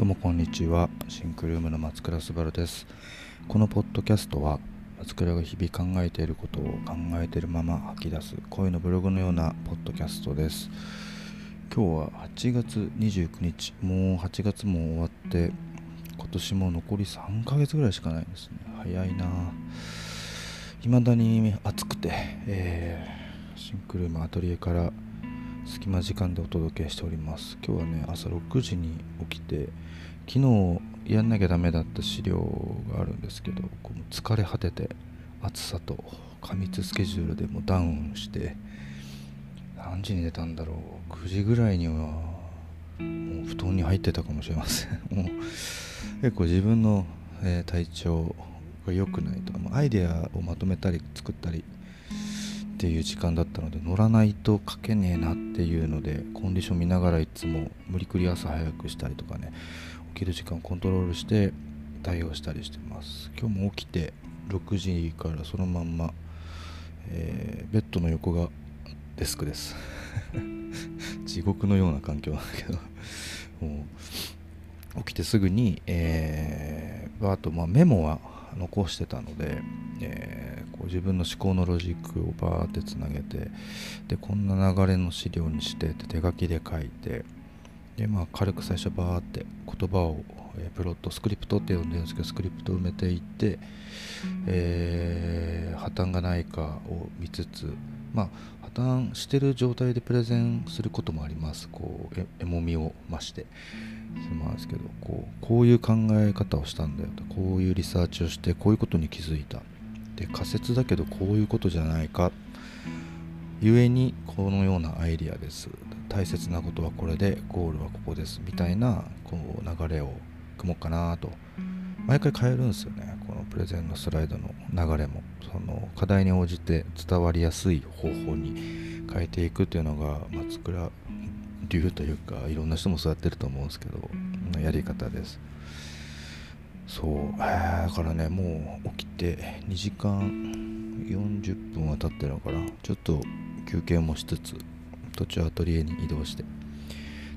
どうもこんにちは。シンクルームの松倉すばるです。このポッドキャストは松倉が日々考えていることを考えているまま吐き出す恋のブログのようなポッドキャストです。今日は8月29日。もう8月も終わって今年も残り3ヶ月ぐらいしかないですね。早いな。未だに暑くて、えー、シンクルームアトリエから隙間時間でお届けしております。今日はね朝6時に起きて昨日やんなきゃダメだった資料があるんですけどこう疲れ果てて暑さと過密スケジュールでもダウンして何時に寝たんだろう。9時ぐらいにはもう布団に入ってたかもしれません。もう結構自分の、えー、体調が良くないとアイデアをまとめたり作ったりっていう時間だったので乗らないと書けねえなっていうのでコンディション見ながらいつも無理くり朝早くしたりとかね起きる時間をコントロールして対応したりしてます。今日も起きて6時からそのまんま、えー、ベッドの横がデスクです。地獄のような環境なんだけど。もう起きてすぐに、えー、あとまあメモは残してたので、えー、こう自分の思考のロジックをバーってつなげてでこんな流れの資料にしてって手書きで書いてでまあ軽く最初バーって言葉を、え、プロットスクリプトって呼んでるんですけどスクリプトを埋めていって、えー、破綻がないかを見つつまあ破綻してる状態でプレゼンすることもあります。こうえもみを増して。するんですけどこうこういう考え方をしたんだよと。こういうリサーチをしてこういうことに気づいた。で仮説だけどこういうことじゃないか。ゆえにこのようなアイディアです。大切なことはこれでゴールはここです。みたいなこう流れを組もうかなと。毎回変えるんですよね。このプレゼンのスライドの流れもその課題に応じて伝わりやすい方法に変えていくっていうのが松倉流というかいろんな人もそうやってると思うんですけどやり方です。そう、だからねもう起きて2時間40分は経ってるのかな。ちょっと休憩もしつつ途中アトリエに移動して。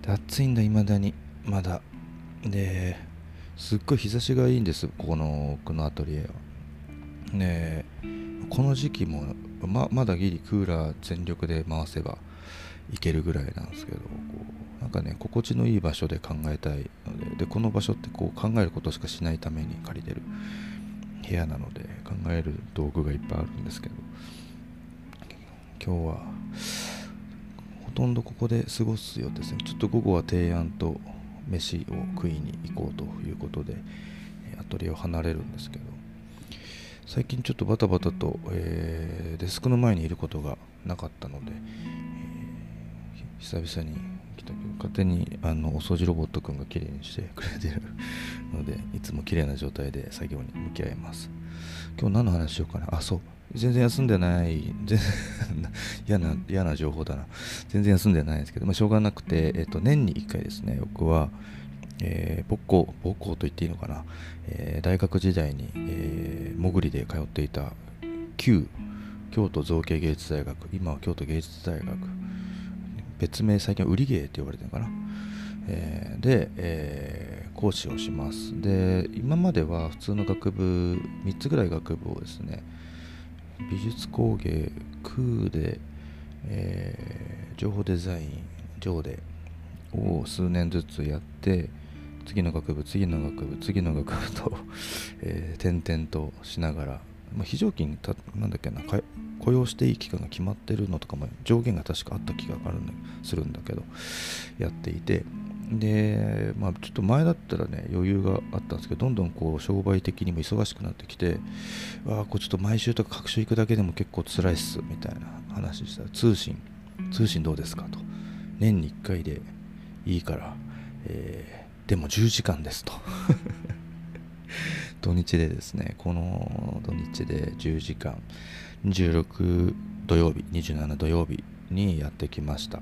で暑いんだ未だに。まだ。ですっごい日差しがいいんですここの奥のアトリエは。ねこの時期もままだギリクーラー全力で回せばいけるぐらいなんですけどこうなんかね心地のいい場所で考えたいのででこの場所ってこう考えることしかしないために借りてる部屋なので考える道具がいっぱいあるんですけど今日はほとんどここで過ごすようですね。ちょっと午後は提案と飯を食いに行こうということでアトリエを離れるんですけど最近ちょっとバタバタと、えー、デスクの前にいることがなかったので、久々に来たけど勝手にあのお掃除ロボットくんが綺麗にしてくれてるのでいつも綺麗な状態で作業に向き合います。今日何の話しようかな？あそう。全然休んでない。全然 嫌な嫌な情報だな。全然休んでないんですけど、まあ、しょうがなくて、えっと、年に1回ですね僕はえー、母校母校と言っていいのかな、えー、大学時代に、えー、潜りで通っていた旧京都造形芸術大学今は京都芸術大学。別名最近は売り芸って呼ばれてるのかな、えー、で、えー、講師をします。で今までは普通の学部3つぐらい学部をですね美術工芸空で、えー、情報デザイン上でを数年ずつやって次の学部次の学部次の学部と えー、転々としながら、まあ、非常勤たなんだっけな雇用していい期間が決まってるのとかも上限が確かあった気があるんするんだけどやっていてでまあちょっと前だったらね余裕があったんですけどどんどんこう商売的にも忙しくなってきてあこうちょっと毎週とか各週行くだけでも結構辛いっすみたいな話した。ら通信通信どうですかと。年に1回でいいから、えー、でも10時間ですと。土日でですねこの土日で10時間26土曜日27土曜日にやってきました。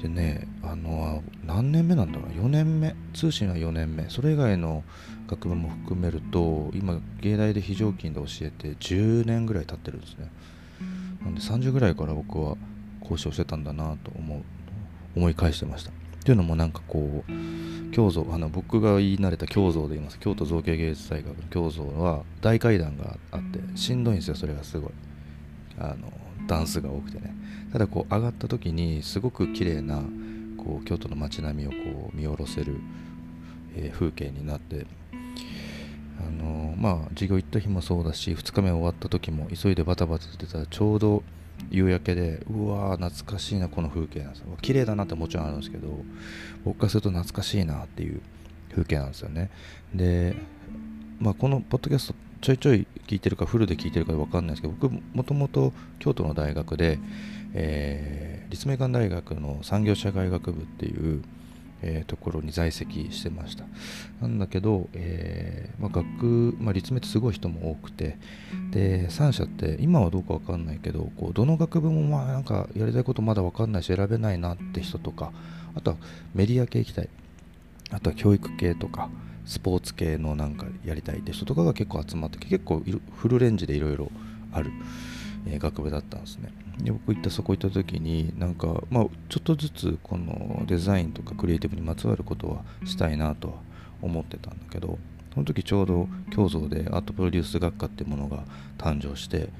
でねあの何年目なんだろう4年目？通信は4年目。それ以外の学部も含めると今芸大で非常勤で教えて10年ぐらい経ってるんですね。なんで30ぐらいから僕は講師をしてたんだなと思う思い返してました。っていうのもなんかこう京像あの僕が言い慣れた京像で言います。京都造形芸術大学の京像は大階段があってしんどいんですよそれがすごい。あのダンスが多くてね。ただこう上がった時にすごく綺麗なこう京都の街並みをこう見下ろせる、えー、風景になってあのまあ授業行った日もそうだし2日目終わった時も急いでバタバタしてたらちょうど夕焼けでうわー懐かしいなこの風景なんですよ。綺麗だなってもちろんあるんですけど僕からすると懐かしいなっていう風景なんですよね。でまあこのポッドキャストちょいちょい聞いてるかフルで聞いてるか分かんないですけど僕もともと京都の大学で、えー、立命館大学の産業社会学部っていうえー、ところに在籍してました。なんだけど、えーまあ、学、まあ、立命ってすごい人も多くてで3社って今はどうか分かんないけどこうどの学部もまあなんかやりたいことまだ分かんないし選べないなって人とかあとはメディア系行きたい。あとは教育系とかスポーツ系のなんかやりたいって人とかが結構集まって結構フルレンジでいろいろある、えー、学部だったんですね。で僕行ったそこ行った時になんかまあちょっとずつこのデザインとかクリエイティブにまつわることはしたいなとは思ってたんだけどその時ちょうど京造でアートプロデュース学科っていうものが誕生して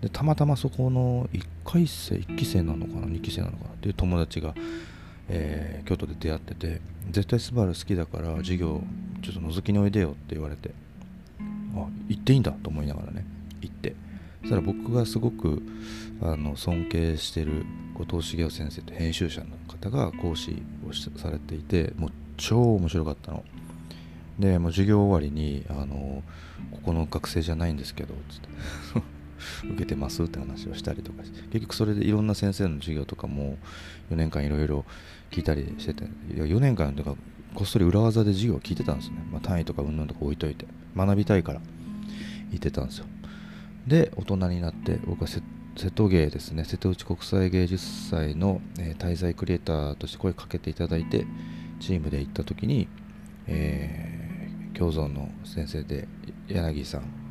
でたまたまそこの1回生1期生なのかな2期生なのかなっていう友達が、えー、京都で出会ってて絶対スバル好きだから授業ちょっと覗きにおいでよって言われてあ行っていいんだと思いながらね行ってそしたら僕がすごくあの尊敬してる後藤茂雄先生って編集者の方が講師をされていてもう超面白かったの。でもう授業終わりにあの「ここの学生じゃないんですけど」つって受けてますって話をしたりとか結局それでいろんな先生の授業とかも4年間いろいろ聞いたりしてていや4年間とかこっそり裏技で授業を聞いてたんですね、まあ、単位とかうんぬんとか置いといて学びたいから言ってたんですよ。で大人になって僕は瀬戸芸ですね。瀬戸内国際芸術祭の、えー、滞在クリエイターとして声かけていただいてチームで行った時に、えー、共存の先生で柳さん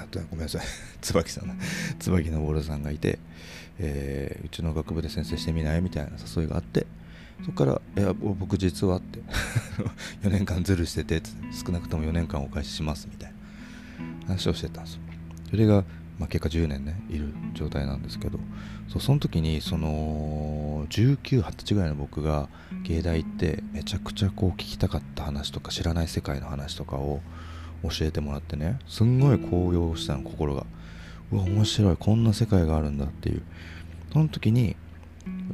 あとごめんなさい。椿さん椿のボールさんがいて、えー、うちの学部で先生してみない？みたいな誘いがあってそこから「いや僕実は」って 4年間ズルしてて少なくとも4年間お返ししますみたいな。話をしてたんですよ。それがまあ、結果10年ねいる状態なんですけどそその時にその1920歳ぐらいの僕が芸大行ってめちゃくちゃこう聞きたかった話とか知らない世界の話とかを教えてもらってね。すんごい高揚したの心が。うわ面白い。こんな世界があるんだっていう。その時に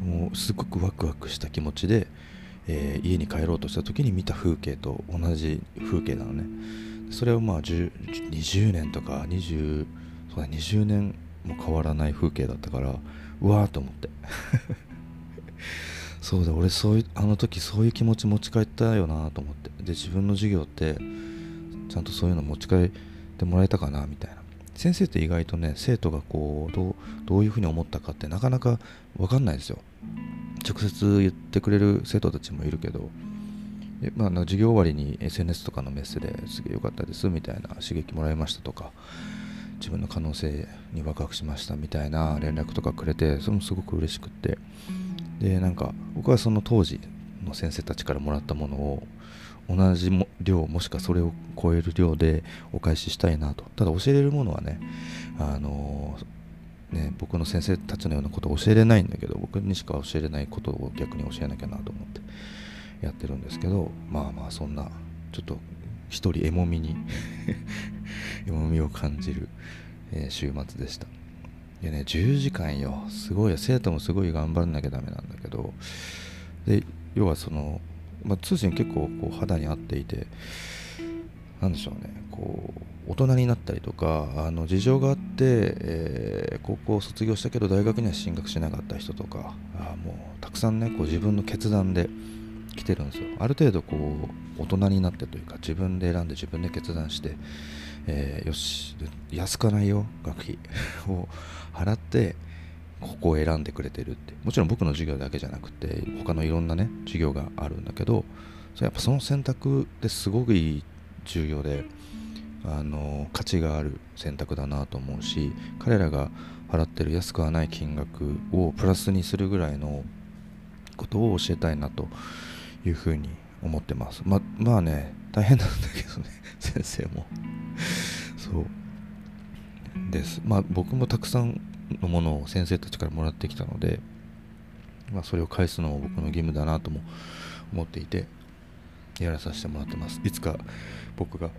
もうすごくワクワクした気持ちで、えー、家に帰ろうとした時に見た風景と同じ風景なのね。それをまあ20年とか20そうだ20年も変わらない風景だったからうわーと思って。そうだ俺そういうあの時そういう気持ち持ち帰ったよなと思って。で自分の授業ってちゃんとそういうの持ち帰ってもらえたかなみたいな。先生って意外とね生徒がこうどうどういうふうに思ったかってなかなか分かんないですよ。直接言ってくれる生徒たちもいるけど。まあ、授業終わりに SNS とかのメッセですげえ良かったですみたいな刺激もらいましたとか。自分の可能性にワクワクしましたみたいな連絡とかくれてそれもすごく嬉しくって。でなんか僕はその当時の先生たちからもらったものを同じも量もしくはそれを超える量でお返ししたいなと。ただ教えれるものはねあのね僕の先生たちのようなことを教えれないんだけど僕にしか教えれないことを逆に教えなきゃなと思ってやってるんですけどまあまあそんなちょっと一人エモみに エモみを感じる、えー、週末でした。でね10時間よ。すごい生徒もすごい頑張らなきゃダメなんだけど。で要はその、まあ、通信結構こう肌に合っていて何でしょうね。こう大人になったりとかあの事情があって、えー、高校を卒業したけど大学には進学しなかった人とかあもうたくさんねこう自分の決断で来てるんですよ。ある程度こう大人になってというか自分で選んで自分で決断して、えー、よし安かないよ学費を払ってここを選んでくれてるって。もちろん僕の授業だけじゃなくて他のいろんなね授業があるんだけどそれやっぱその選択ってすごくいい重要であの価値がある選択だなと思うし彼らが払ってる安くはない金額をプラスにするぐらいのことを教えたいなというふうに思ってます。ままあね大変なんだけどね 先生も。そう。です。まあ僕もたくさんのものを先生たちからもらってきたので、まあ、それを返すのも僕の義務だなとも思っていてやらさせてもらってます。いつか僕が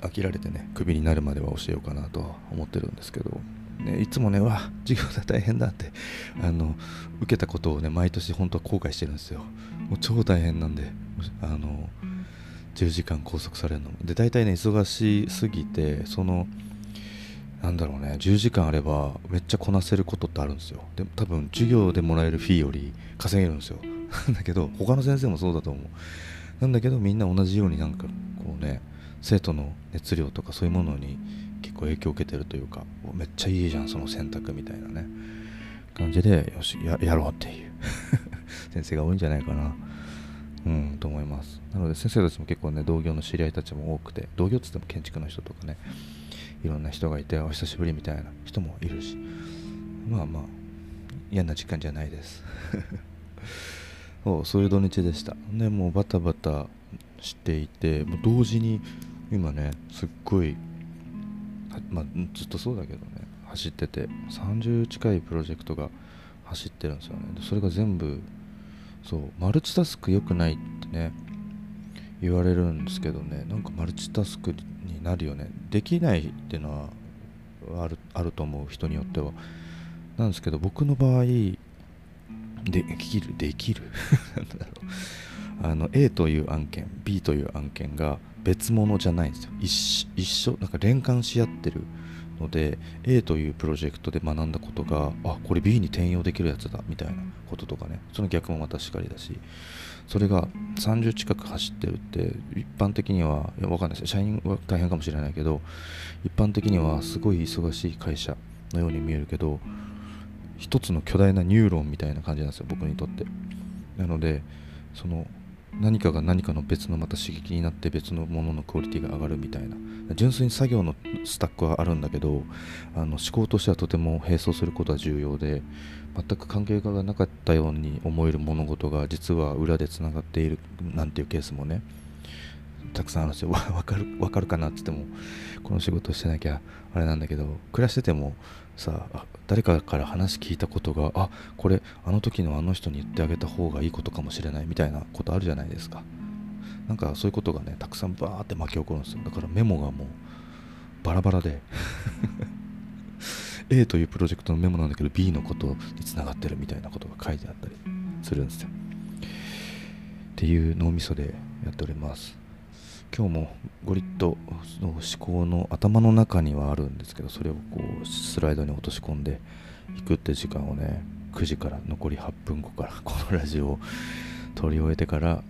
飽きられてねクビになるまでは教えようかなとは思ってるんですけど、ね、いつもねわ授業だ大変だってあの受けたことをね毎年本当は後悔してるんですよ。もう超大変なんであの10時間拘束されるので大体ね忙しすぎてそのなんだろうね10時間あればめっちゃこなせることってあるんですよ。で多分授業でもらえるフィーより稼げるんですよ。だけど他の先生もそうだと思う。なんだけどみんな同じようになんかこうね生徒の熱量とかそういうものに結構影響を受けてるというかめっちゃいいじゃんその選択みたいなね。感じでよしやろうっていう。先生が多いんじゃないかな。うんと思います。なので先生たちも結構ね同業の知り合いたちも多くて同業っつっても建築の人とかね。いろんな人がいてお久しぶりみたいな人もいるしまあまあ嫌な時間じゃないです。そうそういう土日でした。でもうバタバタしていてもう同時に今ねすっごいまあ、ずっとそうだけどね走ってて30近いプロジェクトが走ってるんですよね。それが全部そうマルチタスク良くないってね言われるんですけどねなんかマルチタスクになるよね。できないっていうのはあるあると思う人によっては。なんですけど僕の場合できるできる？なんだろう。あの A という案件 B という案件が別物じゃないんですよ。一一緒？なんか連関し合ってるので A というプロジェクトで学んだことがあこれ B に転用できるやつだみたいなこととかね。その逆もまたしかりだし。それが30近く走ってるって一般的にはいやわかんないです。社員は大変かもしれないけど一般的にはすごい忙しい会社のように見えるけど一つの巨大なニューロンみたいな感じなんですよ僕にとって。なのでその何かが何かの別のまた刺激になって別のもののクオリティが上がるみたいな。純粋に作業のスタックはあるんだけどあの思考としてはとても並走することは重要で全く関係がなかったように思える物事が実は裏でつながっているなんていうケースもねたくさんあるんですよわかるわかるかなって言ってもこの仕事してなきゃあれなんだけど暮らしててもさあ誰かから話聞いたことがあこれあの時のあの人に言ってあげた方がいいことかもしれないみたいなことあるじゃないですか。なんかそういうことがねたくさんバーって巻き起こるんですよ。だからメモがもうバラバラで A というプロジェクトのメモなんだけど B のことにつながってるみたいなことが書いてあったりするんですよ。っていう脳みそでやっております。今日もゴリッとその思考の頭の中にはあるんですけどそれをこうスライドに落とし込んでいくって時間をね9時から残り8分後からこのラジオを撮り終えてから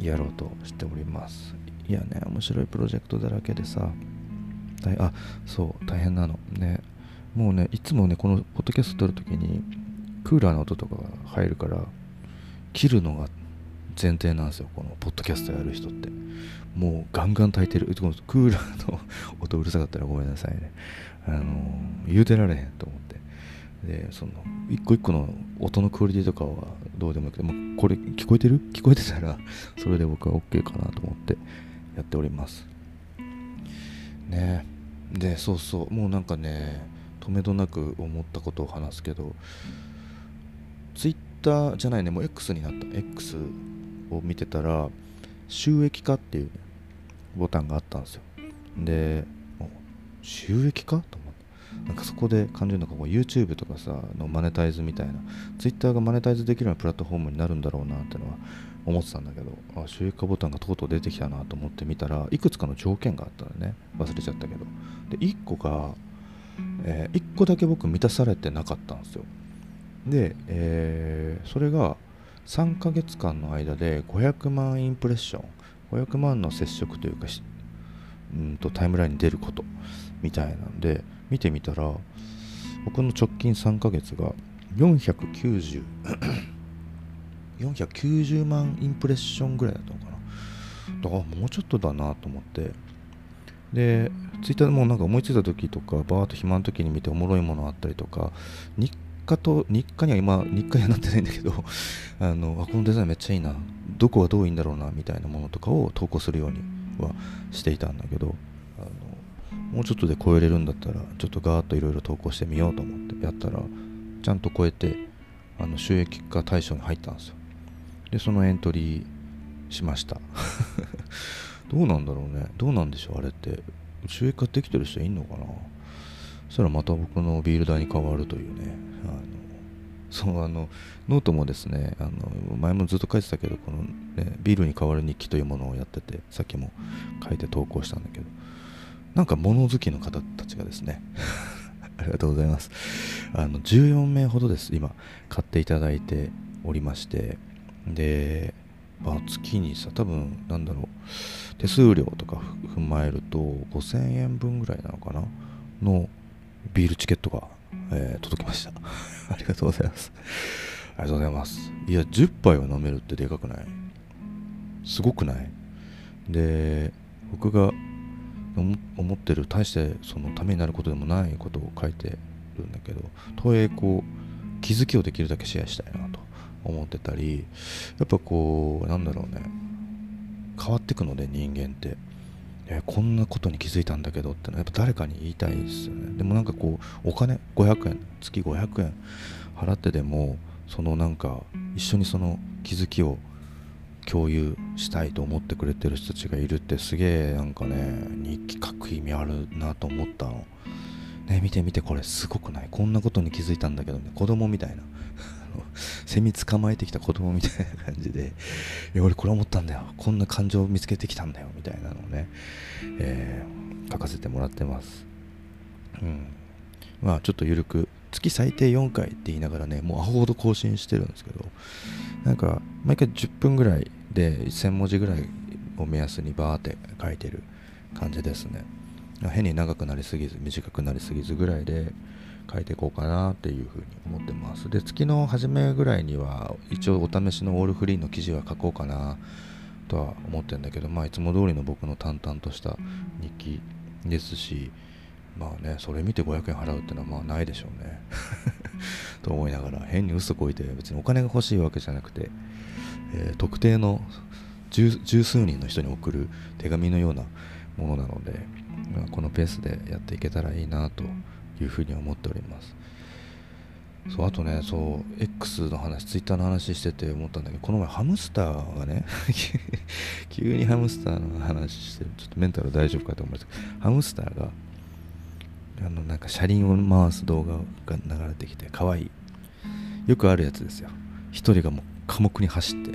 やろうとしております。いやね面白いプロジェクトだらけでさあそう大変なの。ねもうねいつもねこのポッドキャスト撮るときにクーラーの音とかが入るから切るのが前提なんですよこのポッドキャストやる人って。もうガンガン炊いてる。クーラーの音うるさかったらごめんなさいね。あの言うてられへんと思って。でその一個一個の音のクオリティとかはどうでもよくて、もこれ聞こえてる？聞こえてたらそれで僕は OK かなと思ってやっております。ね。でそうそう。もうなんかね止めどなく思ったことを話すけど Twitter じゃないね。もう X になった。X を見てたら収益化っていう、ね、ボタンがあったんですよ。で収益化と思って。なんかそこで感じるのが YouTube とかさのマネタイズみたいな Twitter がマネタイズできるようなプラットフォームになるんだろうなってのは思ってたんだけどあ収益化ボタンがとうとう出てきたなと思ってみたらいくつかの条件があったらね。忘れちゃったけど。で1個が、えー、1個だけ僕満たされてなかったんですよ。で、えー、それが3ヶ月間の間で500万インプレッション500万の接触というかうんとタイムラインに出ることみたいなんで見てみたら僕の直近3ヶ月が490 490 万インプレッションぐらいだったのかな。だからもうちょっとだなと思ってでツイッターでもなんか思いついた時とかバーッと暇の時に見ておもろいものあったりとか日課と日課には今日課にはなってないんだけど あのあこのデザインめっちゃいいな。どこはどういいんだろうなみたいなものとかを投稿するようにはしていたんだけどあのもうちょっとで超えれるんだったらちょっとガーッといろいろ投稿してみようと思ってやったらちゃんと超えてあの収益化対象に入ったんですよ。でそのエントリーしました。どうなんだろうね。どうなんでしょうあれって。収益化できてる人いんのかな？そしたらまた僕のビール代に変わるというね。あのそうあのノートもですねあの前もずっと書いてたけどこの、ね、ビールに代わる日記というものをやっててさっきも書いて投稿したんだけどなんか物好きの方たちがですね ありがとうございます。あの14名ほどです今買っていただいておりましてで、まあ、月にさ多分なんだろう手数料とか踏まえると5000円分ぐらいなのかな？のビールチケットが、えー、届きました。ありがとうございます。ありがとうございます。いや10杯は飲めるってでかくない？すごくない？で僕が思ってる大してそのためになることでもないことを書いてるんだけどとはいえこう気づきをできるだけシェアしたいなと思ってたりやっぱこうなんだろうね。変わってくので人間って。えこんなことに気づいたんだけどってのはやっぱ誰かに言いたいですよね。でもなんかこうお金500円月500円払ってでもそのなんか一緒にその気づきを共有したいと思ってくれてる人たちがいるってすげえなんかね日記書く意味あるなと思ったの。ね見て見てこれすごくない？こんなことに気づいたんだけどね。子供みたいな。セミ捕まえてきた子供みたいな感じで いや俺これ思ったんだよ。こんな感情を見つけてきたんだよ。みたいなのをね、えー、書かせてもらってます。うん。まあちょっと緩く月最低4回って言いながらねもうアホほど更新してるんですけどなんか毎回10分ぐらいで1000文字ぐらいを目安にバーって書いてる感じですね。変に長くなりすぎず短くなりすぎずぐらいで書いていこうかなっていうふうに思ってます。で月の初めぐらいには一応お試しのオールフリーの記事は書こうかなとは思ってるんだけどまあいつも通りの僕の淡々とした日記ですしまあねそれ見て500円払うってのはまあないでしょうね。と思いながら変に嘘こいて別にお金が欲しいわけじゃなくて、えー、特定の十数人の人に送る手紙のようなものなので、まあ、このペースでやっていけたらいいなというふうに思っております。そうあとねそう X の話 Twitter の話してて思ったんだけどこの前ハムスターがね 急にハムスターの話してちょっとメンタル大丈夫かと思いましたハムスターがあのなんか車輪を回す動画が流れてきて可愛いよくあるやつですよ。一人がもう寡黙に走って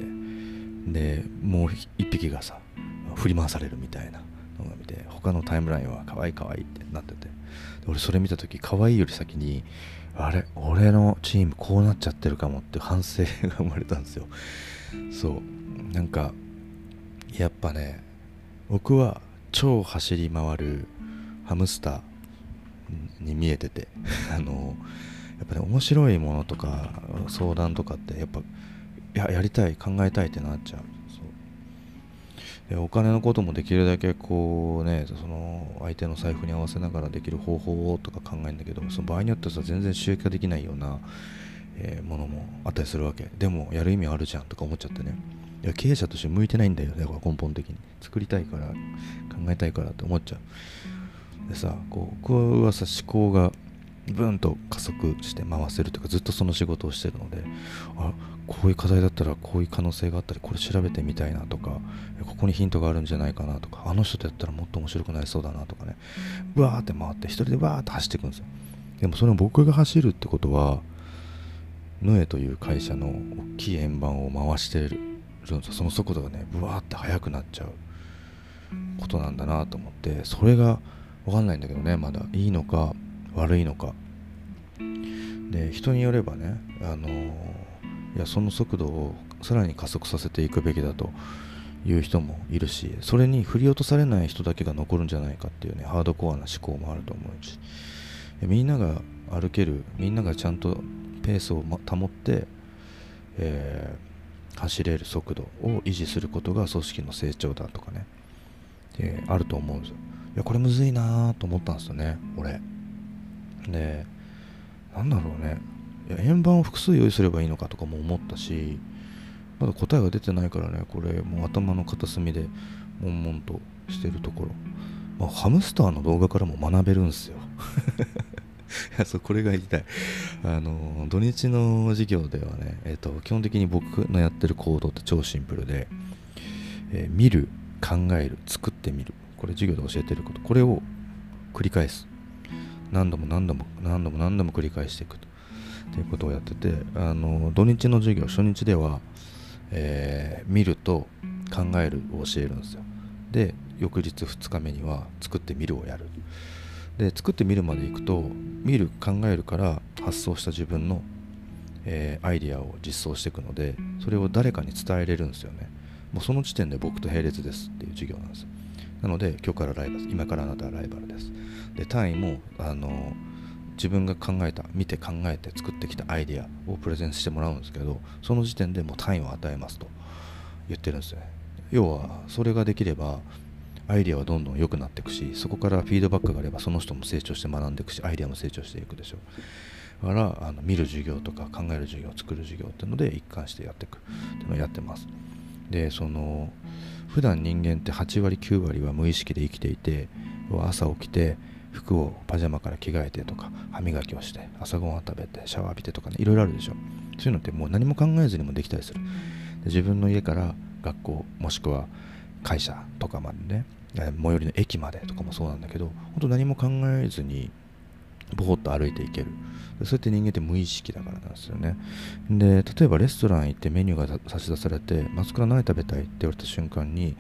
でもう一匹がさ振り回されるみたいなのが見て他のタイムラインは可愛い可愛いってなってて。俺それ見た時可愛いより先にあれ俺のチームこうなっちゃってるかもって反省が生まれたんですよ。そう。なんかやっぱね僕は超走り回るハムスターに見えてて あのやっぱ、ね、面白いものとか相談とかってやっぱややりたい考えたいってなっちゃう。お金のこともできるだけこうねその相手の財布に合わせながらできる方法をとか考えるんだけどその場合によっては全然収益化できないような、えー、ものもあったりするわけ。でもやる意味あるじゃんとか思っちゃってね。いや経営者として向いてないんだよね根本的に。作りたいから考えたいからって思っちゃう。でさこう僕はさ思考がブンと加速して回せるというかずっとその仕事をしてるのであこういう課題だったらこういう可能性があったりこれ調べてみたいなとかここにヒントがあるんじゃないかなとかあの人とやったらもっと面白くなりそうだなとかね。うわーって回って一人でわーって走っていくんですよ。でもそれを僕が走るってことはノエという会社の大きい円盤を回してるんですよ。その速度がねブワーって速くなっちゃうことなんだなと思ってそれが分かんないんだけどねまだいいのか悪いのか。で人によればねあのいやその速度をさらに加速させていくべきだという人もいるしそれに振り落とされない人だけが残るんじゃないかっていうねハードコアな思考もあると思うしみんなが歩けるみんながちゃんとペースを、保って、えー、走れる速度を維持することが組織の成長だとかね、えー、あると思うんですよ。いやこれむずいなと思ったんですよね俺。でなんだろうね。円盤を複数用意すればいいのかとかも思ったしまだ答えが出てないからねこれもう頭の片隅で悶々としてるところ、まあ、ハムスターの動画からも学べるんですよ。いやそうこれが言いたい。あの土日の授業ではね、えーと、基本的に僕のやってる行動って超シンプルで、えー、見る考える作ってみる。これ授業で教えてること。これを繰り返す。何度も何度も何度も何度も繰り返していくと。いうことをやっててあの土日の授業初日では、えー、見ると考えるを教えるんですよ。で翌日2日目には作ってみるをやる。で作ってみるまでいくと見る考えるから発想した自分の、えー、アイディアを実装していくのでそれを誰かに伝えれるんですよね。もうその時点で僕と並列ですっていう授業なんですなので今日からライバル今からあなたはライバルです。で単位もあの自分が考えた見て考えて作ってきたアイデアをプレゼンしてもらうんですけどその時点でもう単位を与えますと言ってるんですね。要はそれができればアイデアはどんどん良くなっていくしそこからフィードバックがあればその人も成長して学んでいくしアイデアも成長していくでしょう。だからあの見る授業とか考える授業作る授業っていうので一貫してやっていく。っていうのをやってます。でその普段人間って8割9割は無意識で生きていて朝起きて服をパジャマから着替えてとか歯磨きをして朝ごはん食べてシャワー浴びてとかねいろいろあるでしょ。そういうのってもう何も考えずにもできたりする。自分の家から学校もしくは会社とかまでね最寄りの駅までとかもそうなんだけど本当何も考えずにぼーっと歩いていける。そうやって人間って無意識だからなんですよね。で例えばレストラン行ってメニューが差し出されて「松倉何食べたい?」って言われた瞬間に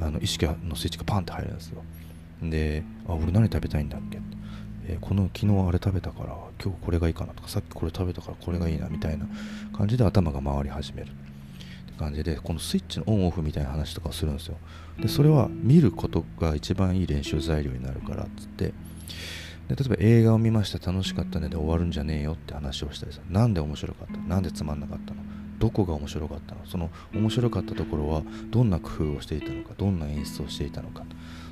あの意識のスイッチがパンって入るんですよ。で「あ俺何食べたいんだっけ?」えー、この昨日あれ食べたから今日これがいいかなとかさっきこれ食べたからこれがいいなみたいな感じで頭が回り始める。って感じでこのスイッチのオンオフみたいな話とかをするんですよ。でそれは見ることが一番いい練習材料になるからっつって。で例えば映画を見ました楽しかったねで終わるんじゃねえよって話をしたりさなんで面白かった？なんでつまんなかったの？どこが面白かったの？その面白かったところはどんな工夫をしていたのかどんな演出をしていたのか。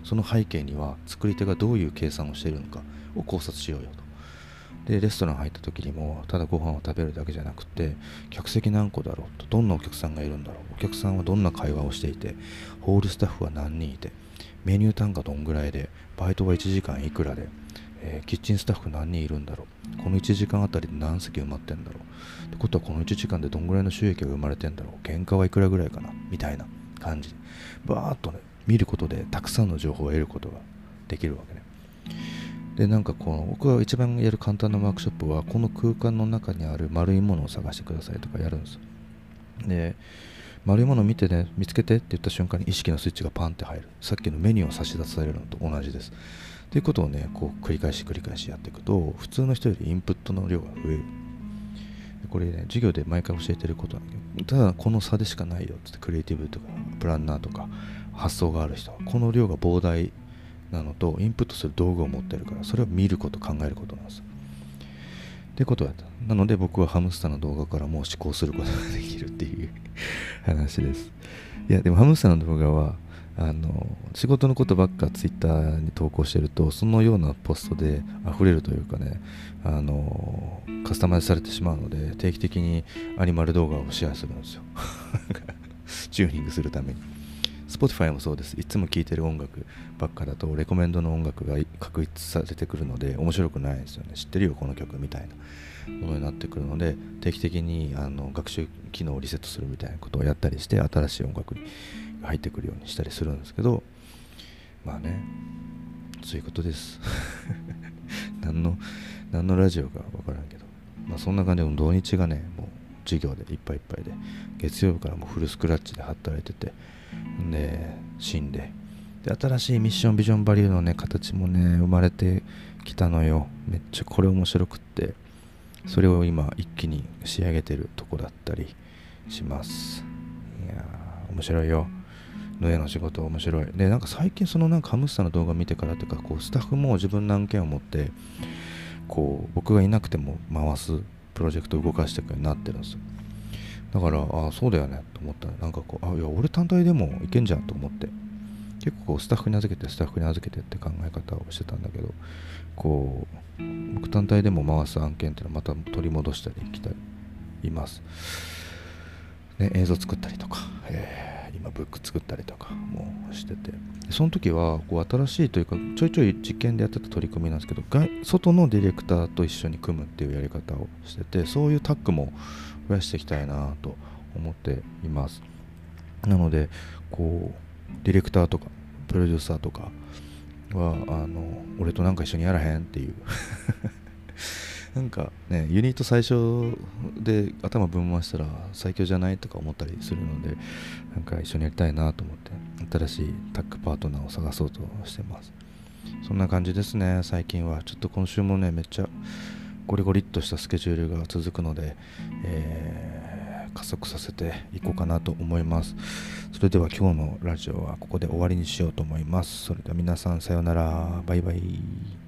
その背景には作り手がどういう計算をしているのかを考察しようよと。でレストラン入った時にもただご飯を食べるだけじゃなくて客席何個だろうとどんなお客さんがいるんだろう。お客さんはどんな会話をしていてホールスタッフは何人いてメニュー単価どんぐらいでバイトは1時間いくらで、えー、キッチンスタッフ何人いるんだろう。この1時間あたりで何席埋まってんだろう。ってことはこの1時間でどんぐらいの収益が生まれてんだろう。原価はいくらぐらいかな。みたいな感じ。でバーッとね見ることでたくさんの情報を得ることができるわけね。でなんかこう僕が一番やる簡単なワークショップはこの空間の中にある丸いものを探してくださいとかやるんです。で丸いものを見てね見つけてって言った瞬間に意識のスイッチがパンって入る。さっきのメニューを差し出されるのと同じです。ということをねこう繰り返し繰り返しやっていくと普通の人よりインプットの量が増える。これね授業で毎回教えてることなんだけどただこの差でしかないよってクリエイティブとかプランナーとか発想がある人この量が膨大なのとインプットする道具を持ってるからそれを見ること考えることなんですってことだった。なので僕はハムスターの動画からもう思考することができるっていう 話です。いやでもハムスターの動画はあの仕事のことばっかツイッターに投稿してるとそのようなポストで溢れるというかねあのカスタマイズされてしまうので定期的にアニマル動画をシェアするんですよ。チューニングするために。Spotify もそうです。いつも聴いてる音楽ばっかだと、レコメンドの音楽が確立されてくるので、面白くないですよね。知ってるよ、この曲みたいなものになってくるので、定期的にあの学習機能をリセットするみたいなことをやったりして、新しい音楽に入ってくるようにしたりするんですけど、まあね、そういうことです。何の、何のラジオかわからんけど、まあそんな感じで、土日がね、もう授業でいっぱいいっぱいで、月曜日からもうフルスクラッチで働いてて、で死んで。で新しいミッションビジョンバリューのね形もね生まれてきたのよ。めっちゃこれ面白くって。それを今一気に仕上げてるとこだったりします。いやー面白いよ。の絵の仕事面白い。でなんか最近そのなんかハムスターの動画見てからというかこうスタッフも自分の案件を持ってこう僕がいなくても回すプロジェクトを動かしていくようになってるんですよ。だからああそうだよねと思った。らなんかこうあいや俺単体でもいけんじゃんと思って。結構スタッフに預けてスタッフに預けてって考え方をしてたんだけどこう僕単体でも回す案件っていうのはまた取り戻したり来たりいます、ね、映像作ったりとか、えー、今ブック作ったりとかもしてて。その時はこう新しいというかちょいちょい実験でやってた取り組みなんですけど外のディレクターと一緒に組むっていうやり方をしててそういうタッグも増やしていきたいなと思っています。なのでこうディレクターとかプロデューサーとかはあの俺となんか一緒にやらへんっていう。なんかねユニット最初で頭ぶん回したら最強じゃないとか思ったりするのでなんか一緒にやりたいなと思って新しいタッグパートナーを探そうとしてます。そんな感じですね。最近はちょっと今週もねめっちゃゴリゴリっとしたスケジュールが続くので、えー、加速させていこうかなと思います。それでは今日のラジオはここで終わりにしようと思います。それでは皆さんさようなら。バイバイ。